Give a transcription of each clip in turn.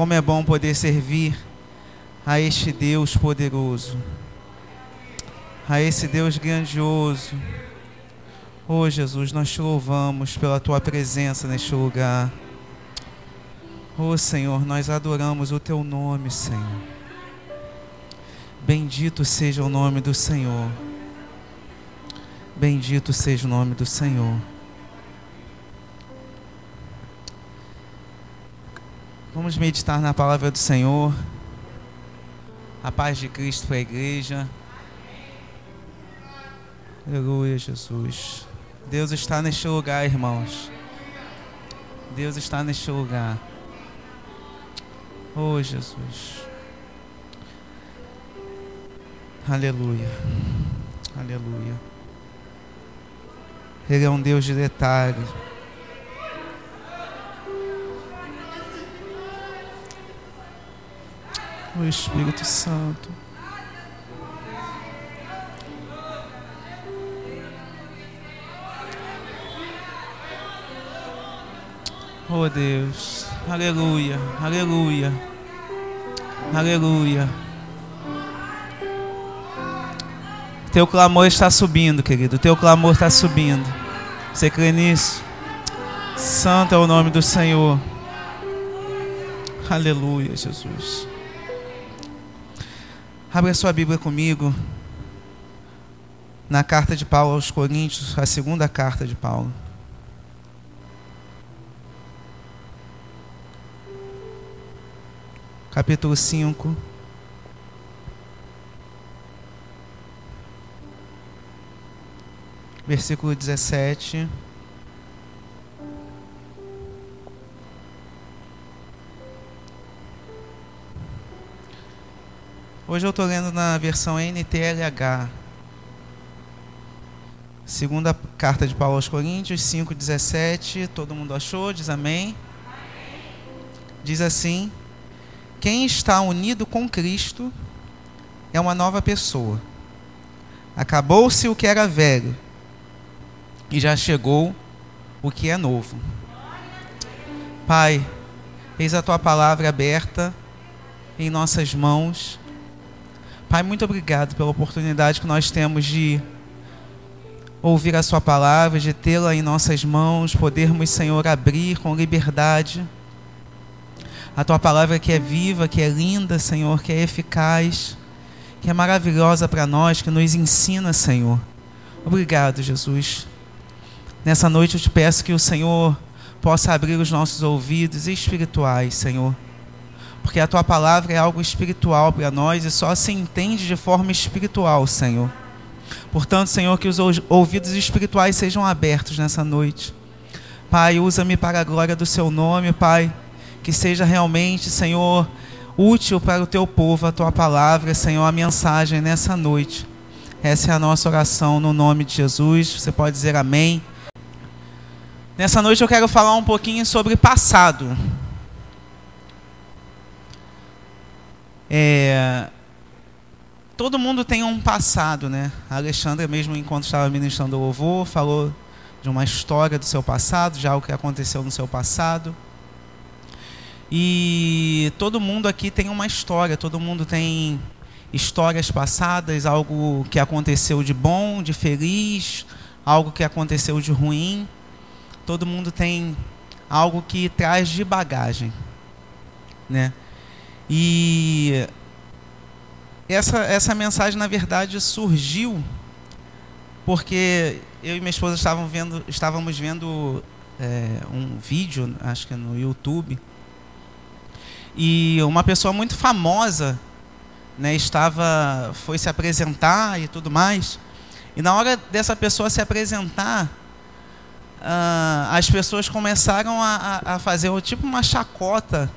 Como é bom poder servir a este Deus poderoso, a esse Deus grandioso. Oh Jesus, nós te louvamos pela tua presença neste lugar. Oh Senhor, nós adoramos o teu nome, Senhor. Bendito seja o nome do Senhor. Bendito seja o nome do Senhor. Vamos meditar na palavra do Senhor. A paz de Cristo para a igreja. Aleluia, Jesus. Deus está neste lugar, irmãos. Deus está neste lugar. Oh, Jesus. Aleluia. Aleluia. Ele é um Deus de detalhes. O Espírito Santo. Oh Deus, aleluia, aleluia, aleluia. Teu clamor está subindo, querido. Teu clamor está subindo. Você crê nisso? Santo é o nome do Senhor. Aleluia, Jesus. Abra sua Bíblia comigo. Na carta de Paulo aos Coríntios, a segunda carta de Paulo. Capítulo 5. Versículo 17. Hoje eu estou lendo na versão NTLH. Segunda carta de Paulo aos Coríntios 5,17. Todo mundo achou? Diz amém. Diz assim: Quem está unido com Cristo é uma nova pessoa. Acabou-se o que era velho e já chegou o que é novo. Pai, eis a tua palavra aberta em nossas mãos Pai, muito obrigado pela oportunidade que nós temos de ouvir a Sua palavra, de tê-la em nossas mãos, podermos, Senhor, abrir com liberdade a Tua palavra que é viva, que é linda, Senhor, que é eficaz, que é maravilhosa para nós, que nos ensina, Senhor. Obrigado, Jesus. Nessa noite eu te peço que o Senhor possa abrir os nossos ouvidos espirituais, Senhor porque a tua palavra é algo espiritual para nós e só se entende de forma espiritual, Senhor. Portanto, Senhor, que os ouvidos espirituais sejam abertos nessa noite. Pai, usa-me para a glória do seu nome, Pai. Que seja realmente, Senhor, útil para o teu povo a tua palavra, Senhor, a mensagem nessa noite. Essa é a nossa oração no nome de Jesus. Você pode dizer amém. Nessa noite eu quero falar um pouquinho sobre passado. É, todo mundo tem um passado, né? A Alexandra, mesmo enquanto estava ministrando o louvor, falou de uma história do seu passado, de algo que aconteceu no seu passado. E todo mundo aqui tem uma história, todo mundo tem histórias passadas, algo que aconteceu de bom, de feliz, algo que aconteceu de ruim. Todo mundo tem algo que traz de bagagem, né? E essa, essa mensagem, na verdade, surgiu porque eu e minha esposa estavam vendo, estávamos vendo é, um vídeo, acho que no YouTube, e uma pessoa muito famosa né, estava, foi se apresentar e tudo mais. E na hora dessa pessoa se apresentar, uh, as pessoas começaram a, a fazer tipo uma chacota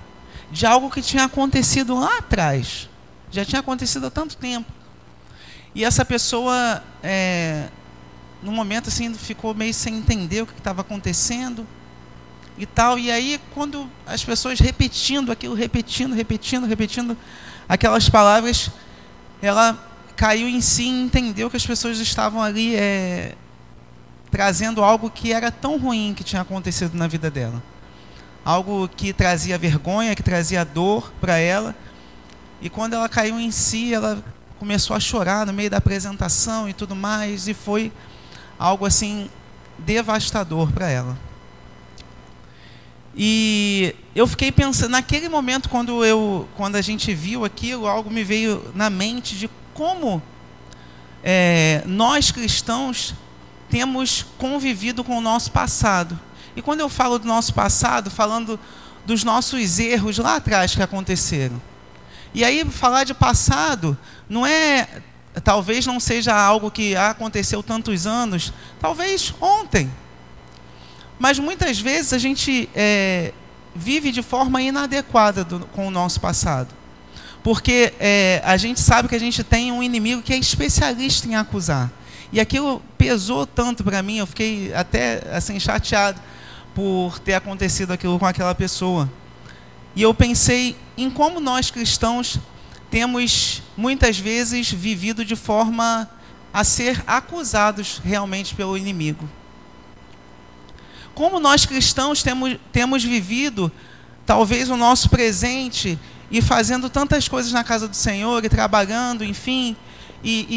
de algo que tinha acontecido lá atrás. Já tinha acontecido há tanto tempo. E essa pessoa, é, no momento assim, ficou meio sem entender o que estava acontecendo e tal. E aí, quando as pessoas repetindo aquilo, repetindo, repetindo, repetindo aquelas palavras, ela caiu em si e entendeu que as pessoas estavam ali é, trazendo algo que era tão ruim que tinha acontecido na vida dela algo que trazia vergonha, que trazia dor para ela. E quando ela caiu em si, ela começou a chorar no meio da apresentação e tudo mais, e foi algo assim devastador para ela. E eu fiquei pensando, naquele momento quando eu, quando a gente viu aquilo, algo me veio na mente de como é, nós cristãos temos convivido com o nosso passado. E quando eu falo do nosso passado, falando dos nossos erros lá atrás que aconteceram. E aí falar de passado não é, talvez não seja algo que aconteceu tantos anos, talvez ontem mas muitas vezes a gente é, vive de forma inadequada do, com o nosso passado. Porque é, a gente sabe que a gente tem um inimigo que é especialista em acusar. E aquilo pesou tanto para mim, eu fiquei até assim chateado por ter acontecido aquilo com aquela pessoa. E eu pensei em como nós cristãos temos muitas vezes vivido de forma a ser acusados realmente pelo inimigo como nós cristãos temos, temos vivido, talvez, o nosso presente e fazendo tantas coisas na casa do Senhor e trabalhando, enfim, e,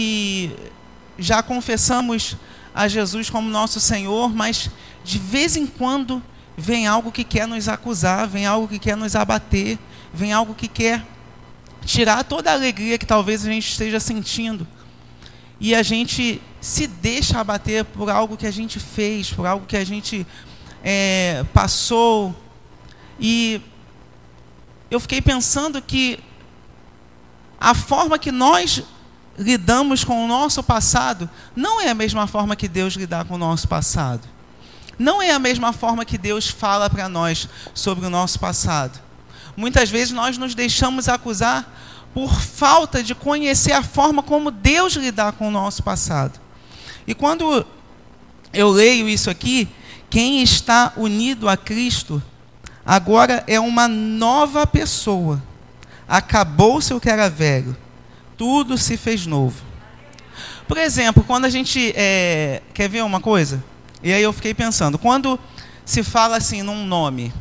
e já confessamos a Jesus como nosso Senhor, mas de vez em quando vem algo que quer nos acusar, vem algo que quer nos abater, vem algo que quer tirar toda a alegria que talvez a gente esteja sentindo. E a gente se deixa abater por algo que a gente fez, por algo que a gente é, passou. E eu fiquei pensando que a forma que nós lidamos com o nosso passado não é a mesma forma que Deus lidar com o nosso passado. Não é a mesma forma que Deus fala para nós sobre o nosso passado. Muitas vezes nós nos deixamos acusar por falta de conhecer a forma como Deus lidar com o nosso passado. E quando eu leio isso aqui, quem está unido a Cristo agora é uma nova pessoa. Acabou-se o que era velho, tudo se fez novo. Por exemplo, quando a gente é, quer ver uma coisa, e aí eu fiquei pensando, quando se fala assim num nome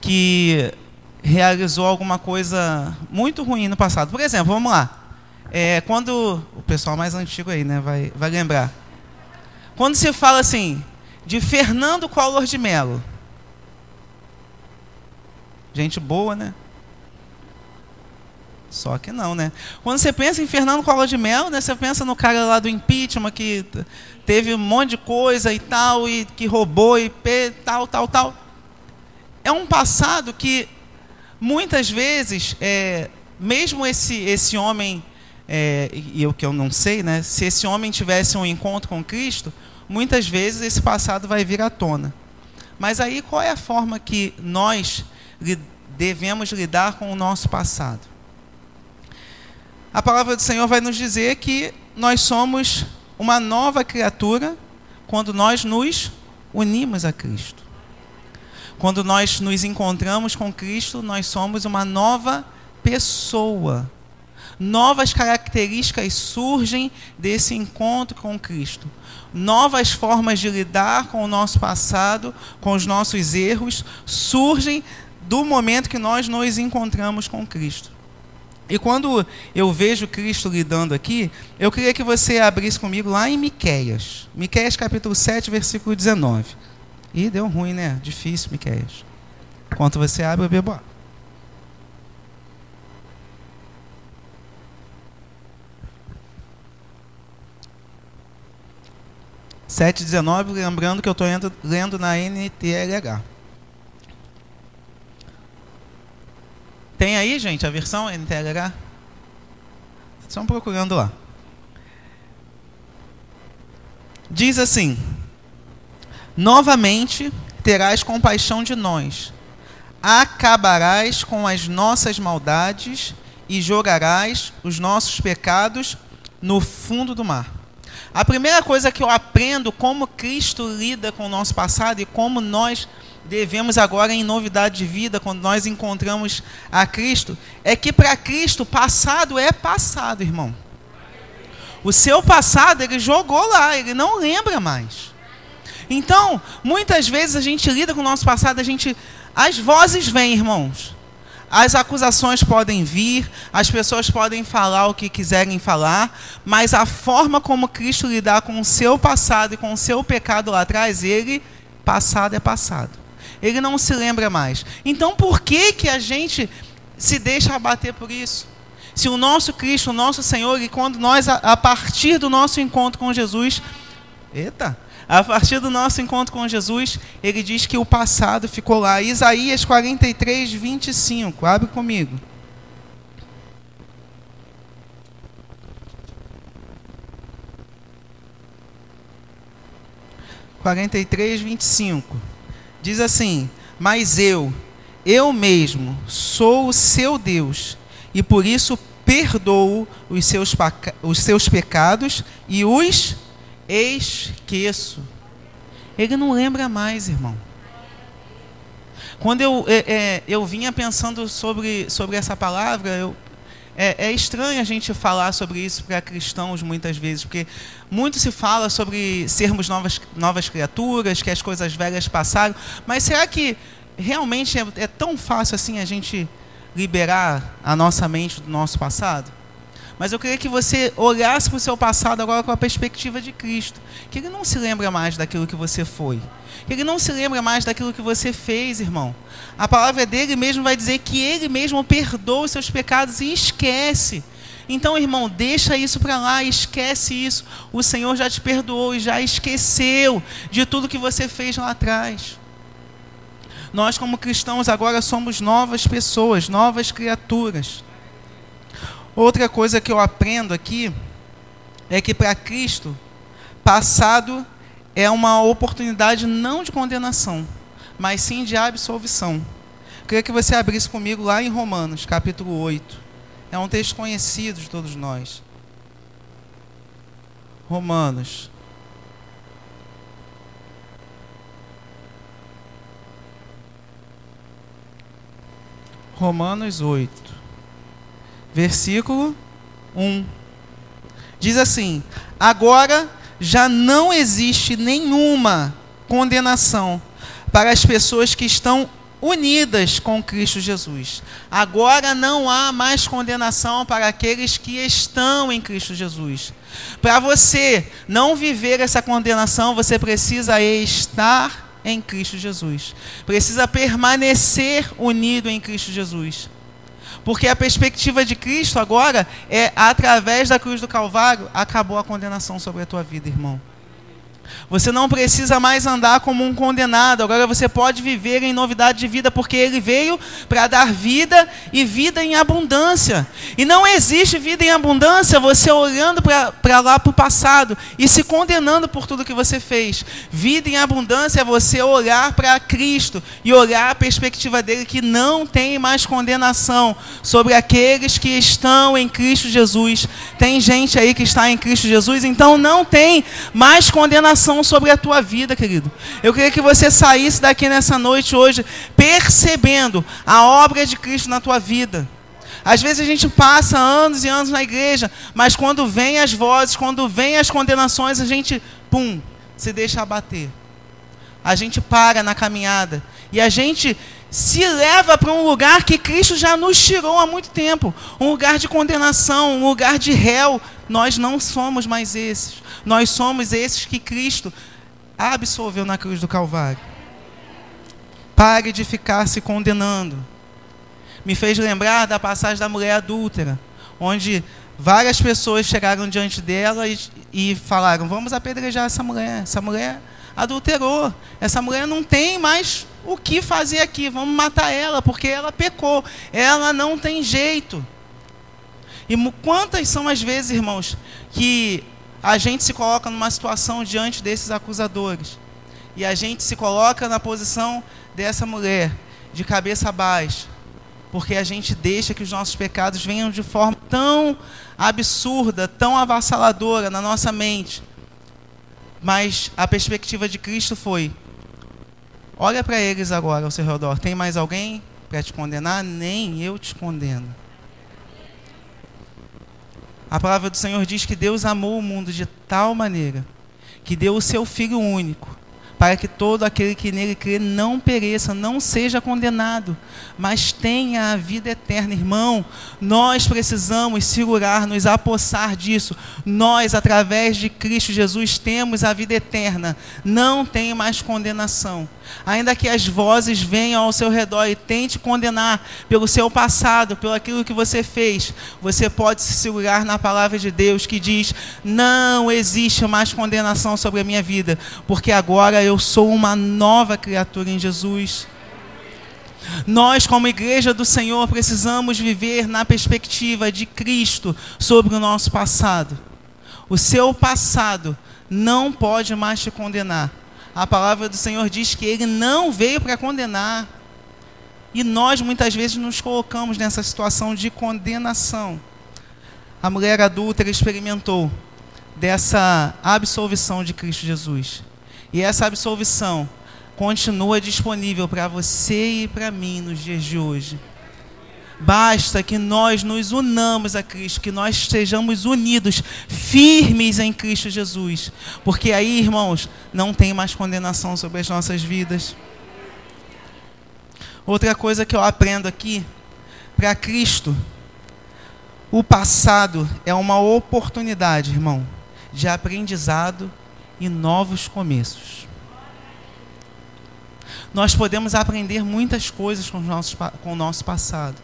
que realizou alguma coisa muito ruim no passado, por exemplo, vamos lá, é, quando o pessoal mais antigo aí, né, vai, vai lembrar, quando se fala assim, de Fernando Collor de Mello. Gente boa, né? Só que não, né? Quando você pensa em Fernando Collor de Mello, né, você pensa no cara lá do impeachment que teve um monte de coisa e tal, e que roubou e tal, tal, tal. É um passado que muitas vezes, é, mesmo esse, esse homem, é, e eu que eu não sei, né, se esse homem tivesse um encontro com Cristo, muitas vezes esse passado vai vir à tona. Mas aí qual é a forma que nós devemos lidar com o nosso passado? A palavra do Senhor vai nos dizer que nós somos uma nova criatura quando nós nos unimos a Cristo. Quando nós nos encontramos com Cristo, nós somos uma nova pessoa. Novas características surgem desse encontro com Cristo novas formas de lidar com o nosso passado, com os nossos erros, surgem do momento que nós nos encontramos com Cristo. E quando eu vejo Cristo lidando aqui, eu queria que você abrisse comigo lá em Miqueias. Miqueias capítulo 7, versículo 19. Ih, deu ruim, né? Difícil, Miqueias. Enquanto você abre, eu bebo água. 7,19, lembrando que eu estou lendo na NTLH. Tem aí, gente, a versão NTLH? Estão procurando lá. Diz assim: Novamente terás compaixão de nós, acabarás com as nossas maldades e jogarás os nossos pecados no fundo do mar. A primeira coisa que eu aprendo como Cristo lida com o nosso passado e como nós devemos agora em novidade de vida, quando nós encontramos a Cristo, é que para Cristo passado é passado, irmão. O seu passado ele jogou lá, ele não lembra mais. Então, muitas vezes a gente lida com o nosso passado, a gente As vozes vêm, irmãos. As acusações podem vir, as pessoas podem falar o que quiserem falar, mas a forma como Cristo lidar com o seu passado e com o seu pecado lá atrás, ele, passado é passado. Ele não se lembra mais. Então por que, que a gente se deixa abater por isso? Se o nosso Cristo, o nosso Senhor, e quando nós, a partir do nosso encontro com Jesus, eita, a partir do nosso encontro com Jesus, ele diz que o passado ficou lá. Isaías 43, 25. Abre comigo. Quarenta e três, vinte e cinco. Diz assim: Mas eu, eu mesmo, sou o seu Deus, e por isso perdoo os seus, os seus pecados e os esqueço. Ele não lembra mais, irmão. Quando eu, é, é, eu vinha pensando sobre, sobre essa palavra, eu, é, é, estranho a gente falar sobre isso para cristãos muitas vezes, porque muito se fala sobre sermos novas, novas criaturas, que as coisas velhas passaram, mas será que realmente é, é tão fácil assim a gente liberar a nossa mente do nosso passado? Mas eu queria que você olhasse para o seu passado agora com a perspectiva de Cristo. Que ele não se lembra mais daquilo que você foi. Que ele não se lembra mais daquilo que você fez, irmão. A palavra dele mesmo vai dizer que ele mesmo perdoa os seus pecados e esquece. Então, irmão, deixa isso para lá, esquece isso. O Senhor já te perdoou e já esqueceu de tudo que você fez lá atrás. Nós, como cristãos, agora somos novas pessoas, novas criaturas. Outra coisa que eu aprendo aqui é que para Cristo, passado é uma oportunidade não de condenação, mas sim de absolvição. Eu queria que você abrisse comigo lá em Romanos, capítulo 8. É um texto conhecido de todos nós. Romanos. Romanos 8 versículo 1. Diz assim: Agora já não existe nenhuma condenação para as pessoas que estão unidas com Cristo Jesus. Agora não há mais condenação para aqueles que estão em Cristo Jesus. Para você não viver essa condenação, você precisa estar em Cristo Jesus. Precisa permanecer unido em Cristo Jesus. Porque a perspectiva de Cristo agora é, através da cruz do Calvário, acabou a condenação sobre a tua vida, irmão. Você não precisa mais andar como um condenado. Agora você pode viver em novidade de vida, porque Ele veio para dar vida e vida em abundância. E não existe vida em abundância você olhando para lá para o passado e se condenando por tudo que você fez. Vida em abundância é você olhar para Cristo e olhar a perspectiva dele que não tem mais condenação sobre aqueles que estão em Cristo Jesus. Tem gente aí que está em Cristo Jesus, então não tem mais condenação sobre a tua vida, querido. Eu queria que você saísse daqui nessa noite hoje percebendo a obra de Cristo na tua vida. Às vezes a gente passa anos e anos na igreja, mas quando vem as vozes, quando vem as condenações, a gente, pum, se deixa abater. A gente para na caminhada e a gente se leva para um lugar que Cristo já nos tirou há muito tempo um lugar de condenação, um lugar de réu. Nós não somos mais esses. Nós somos esses que Cristo absolveu na cruz do Calvário. Pare de ficar se condenando. Me fez lembrar da passagem da mulher adúltera, onde várias pessoas chegaram diante dela e, e falaram: Vamos apedrejar essa mulher. Essa mulher adulterou. Essa mulher não tem mais o que fazer aqui. Vamos matar ela, porque ela pecou. Ela não tem jeito. E quantas são as vezes, irmãos, que a gente se coloca numa situação diante desses acusadores. E a gente se coloca na posição dessa mulher, de cabeça baixa. Porque a gente deixa que os nossos pecados venham de forma tão absurda, tão avassaladora na nossa mente. Mas a perspectiva de Cristo foi: olha para eles agora ao seu redor. Tem mais alguém para te condenar? Nem eu te condeno. A palavra do Senhor diz que Deus amou o mundo de tal maneira que deu o seu Filho único, para que todo aquele que nele crê não pereça, não seja condenado, mas tenha a vida eterna. Irmão, nós precisamos segurar, nos apossar disso. Nós, através de Cristo Jesus, temos a vida eterna. Não tem mais condenação. Ainda que as vozes venham ao seu redor e tente condenar pelo seu passado, pelo aquilo que você fez, você pode se segurar na palavra de Deus que diz: não existe mais condenação sobre a minha vida, porque agora eu sou uma nova criatura em Jesus. Nós, como igreja do Senhor, precisamos viver na perspectiva de Cristo sobre o nosso passado. O seu passado não pode mais te condenar. A palavra do Senhor diz que ele não veio para condenar. E nós muitas vezes nos colocamos nessa situação de condenação. A mulher adúltera experimentou dessa absolvição de Cristo Jesus. E essa absolvição continua disponível para você e para mim nos dias de hoje. Basta que nós nos unamos a Cristo, que nós estejamos unidos, firmes em Cristo Jesus. Porque aí, irmãos, não tem mais condenação sobre as nossas vidas. Outra coisa que eu aprendo aqui, para Cristo, o passado é uma oportunidade, irmão, de aprendizado e novos começos. Nós podemos aprender muitas coisas com, nossos, com o nosso passado.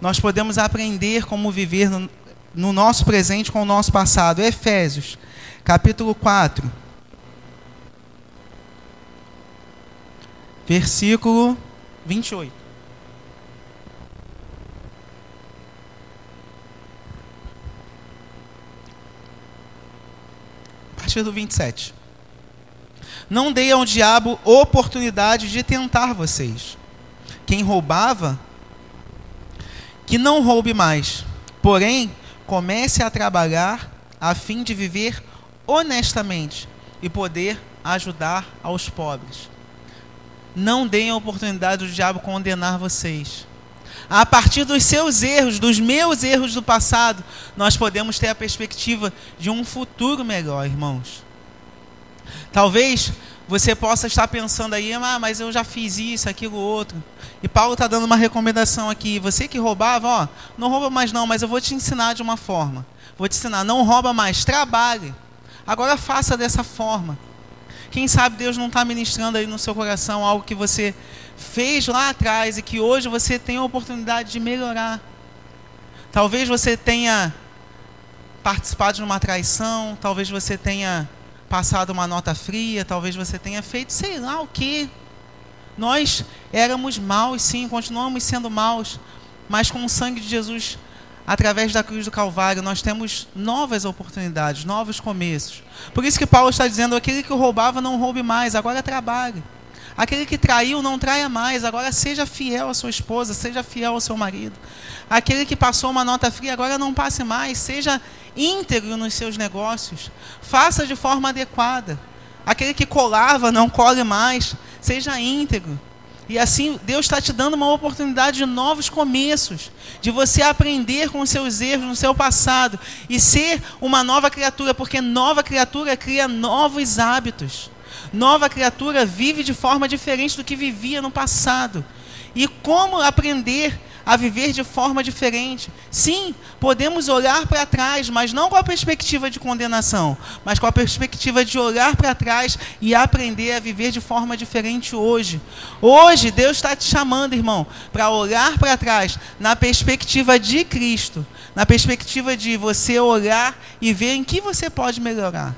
Nós podemos aprender como viver no, no nosso presente com o nosso passado. Efésios, capítulo 4, versículo 28. Partir do 27. Não dei ao diabo oportunidade de tentar vocês. Quem roubava, que não roube mais. Porém, comece a trabalhar a fim de viver honestamente e poder ajudar aos pobres. Não deem a oportunidade do diabo condenar vocês. A partir dos seus erros, dos meus erros do passado, nós podemos ter a perspectiva de um futuro melhor, irmãos. Talvez você possa estar pensando aí, ah, mas eu já fiz isso, aquilo, outro. E Paulo está dando uma recomendação aqui. Você que roubava, ó, não rouba mais não, mas eu vou te ensinar de uma forma. Vou te ensinar, não rouba mais, trabalhe. Agora faça dessa forma. Quem sabe Deus não está ministrando aí no seu coração algo que você fez lá atrás e que hoje você tem a oportunidade de melhorar. Talvez você tenha participado de uma traição, talvez você tenha passado uma nota fria, talvez você tenha feito sei lá o que. Nós éramos maus, sim, continuamos sendo maus, mas com o sangue de Jesus, através da cruz do Calvário, nós temos novas oportunidades, novos começos. Por isso que Paulo está dizendo: aquele que roubava, não roube mais, agora trabalhe. Aquele que traiu, não traia mais, agora seja fiel à sua esposa, seja fiel ao seu marido. Aquele que passou uma nota fria, agora não passe mais, seja íntegro nos seus negócios, faça de forma adequada. Aquele que colava, não cole mais, seja íntegro. E assim, Deus está te dando uma oportunidade de novos começos, de você aprender com os seus erros no seu passado e ser uma nova criatura, porque nova criatura cria novos hábitos. Nova criatura vive de forma diferente do que vivia no passado. E como aprender a viver de forma diferente. Sim, podemos olhar para trás, mas não com a perspectiva de condenação, mas com a perspectiva de olhar para trás e aprender a viver de forma diferente hoje. Hoje, Deus está te chamando, irmão, para olhar para trás na perspectiva de Cristo, na perspectiva de você olhar e ver em que você pode melhorar.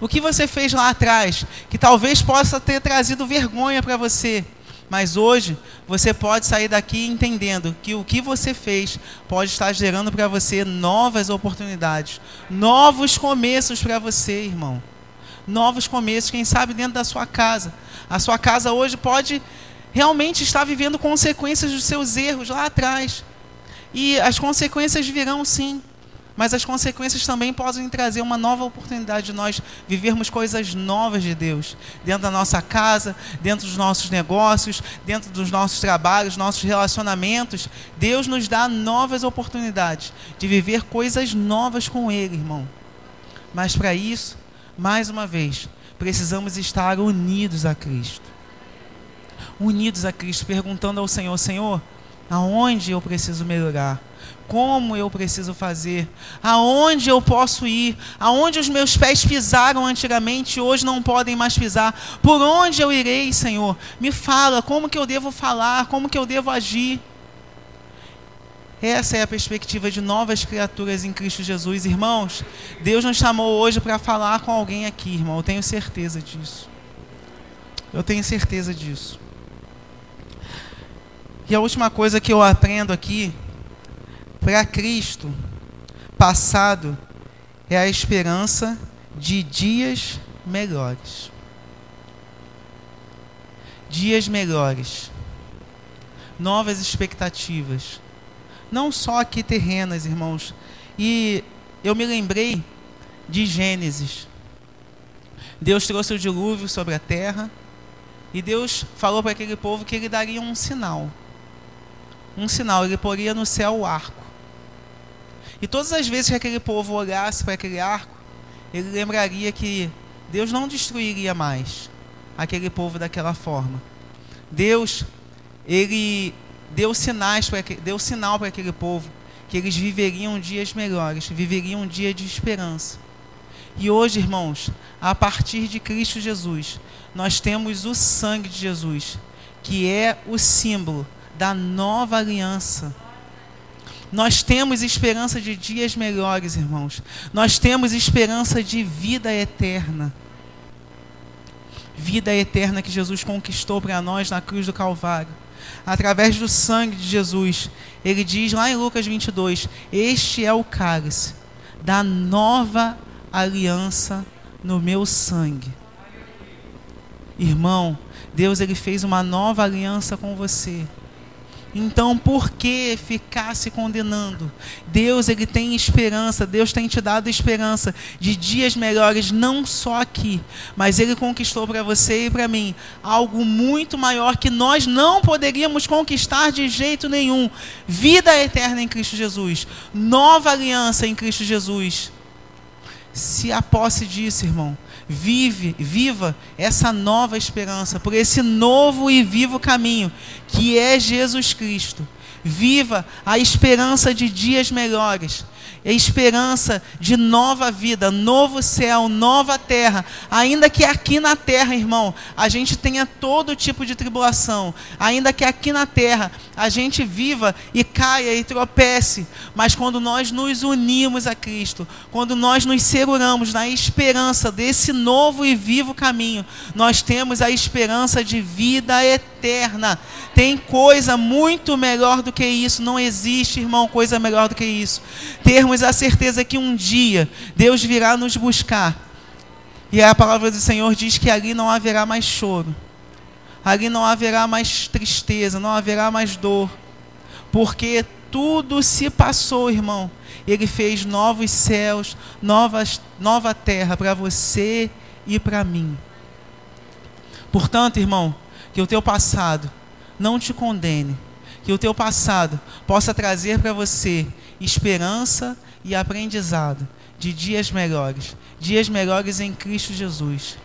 O que você fez lá atrás, que talvez possa ter trazido vergonha para você, mas hoje você pode sair daqui entendendo que o que você fez pode estar gerando para você novas oportunidades, novos começos para você, irmão. Novos começos, quem sabe dentro da sua casa. A sua casa hoje pode realmente estar vivendo consequências dos seus erros lá atrás. E as consequências virão sim mas as consequências também podem trazer uma nova oportunidade de nós vivermos coisas novas de Deus, dentro da nossa casa, dentro dos nossos negócios, dentro dos nossos trabalhos, nossos relacionamentos. Deus nos dá novas oportunidades de viver coisas novas com Ele, irmão. Mas para isso, mais uma vez, precisamos estar unidos a Cristo. Unidos a Cristo, perguntando ao Senhor: Senhor, aonde eu preciso melhorar? Como eu preciso fazer? Aonde eu posso ir? Aonde os meus pés pisaram antigamente, hoje não podem mais pisar? Por onde eu irei, Senhor? Me fala, como que eu devo falar? Como que eu devo agir? Essa é a perspectiva de novas criaturas em Cristo Jesus. Irmãos, Deus nos chamou hoje para falar com alguém aqui, irmão. Eu tenho certeza disso. Eu tenho certeza disso. E a última coisa que eu aprendo aqui para Cristo, passado é a esperança de dias melhores. Dias melhores. Novas expectativas. Não só aqui terrenas, irmãos. E eu me lembrei de Gênesis. Deus trouxe o dilúvio sobre a terra. E Deus falou para aquele povo que ele daria um sinal. Um sinal, ele poria no céu o arco. E todas as vezes que aquele povo olhasse para aquele arco, ele lembraria que Deus não destruiria mais aquele povo daquela forma. Deus, ele deu sinais para deu sinal para aquele povo que eles viveriam dias melhores, viveriam um dia de esperança. E hoje, irmãos, a partir de Cristo Jesus, nós temos o sangue de Jesus, que é o símbolo da nova aliança nós temos esperança de dias melhores, irmãos. Nós temos esperança de vida eterna. Vida eterna que Jesus conquistou para nós na cruz do Calvário. Através do sangue de Jesus. Ele diz lá em Lucas 22: Este é o cálice da nova aliança no meu sangue. Irmão, Deus ele fez uma nova aliança com você. Então, por que ficar se condenando? Deus, ele tem esperança, Deus tem te dado esperança de dias melhores, não só aqui, mas ele conquistou para você e para mim algo muito maior que nós não poderíamos conquistar de jeito nenhum. Vida eterna em Cristo Jesus, nova aliança em Cristo Jesus. Se a posse disso, irmão, vive, viva essa nova esperança, por esse novo e vivo caminho que é Jesus Cristo. Viva a esperança de dias melhores é esperança de nova vida, novo céu, nova terra. Ainda que aqui na terra, irmão, a gente tenha todo tipo de tribulação, ainda que aqui na terra a gente viva e caia e tropece, mas quando nós nos unimos a Cristo, quando nós nos seguramos na esperança desse novo e vivo caminho, nós temos a esperança de vida eterna. Tem coisa muito melhor do que isso, não existe, irmão, coisa melhor do que isso. Termos temos a certeza que um dia Deus virá nos buscar. E a palavra do Senhor diz que ali não haverá mais choro, ali não haverá mais tristeza, não haverá mais dor, porque tudo se passou, irmão. Ele fez novos céus, novas, nova terra para você e para mim. Portanto, irmão, que o teu passado não te condene, que o teu passado possa trazer para você esperança e aprendizado de dias melhores, dias melhores em Cristo Jesus.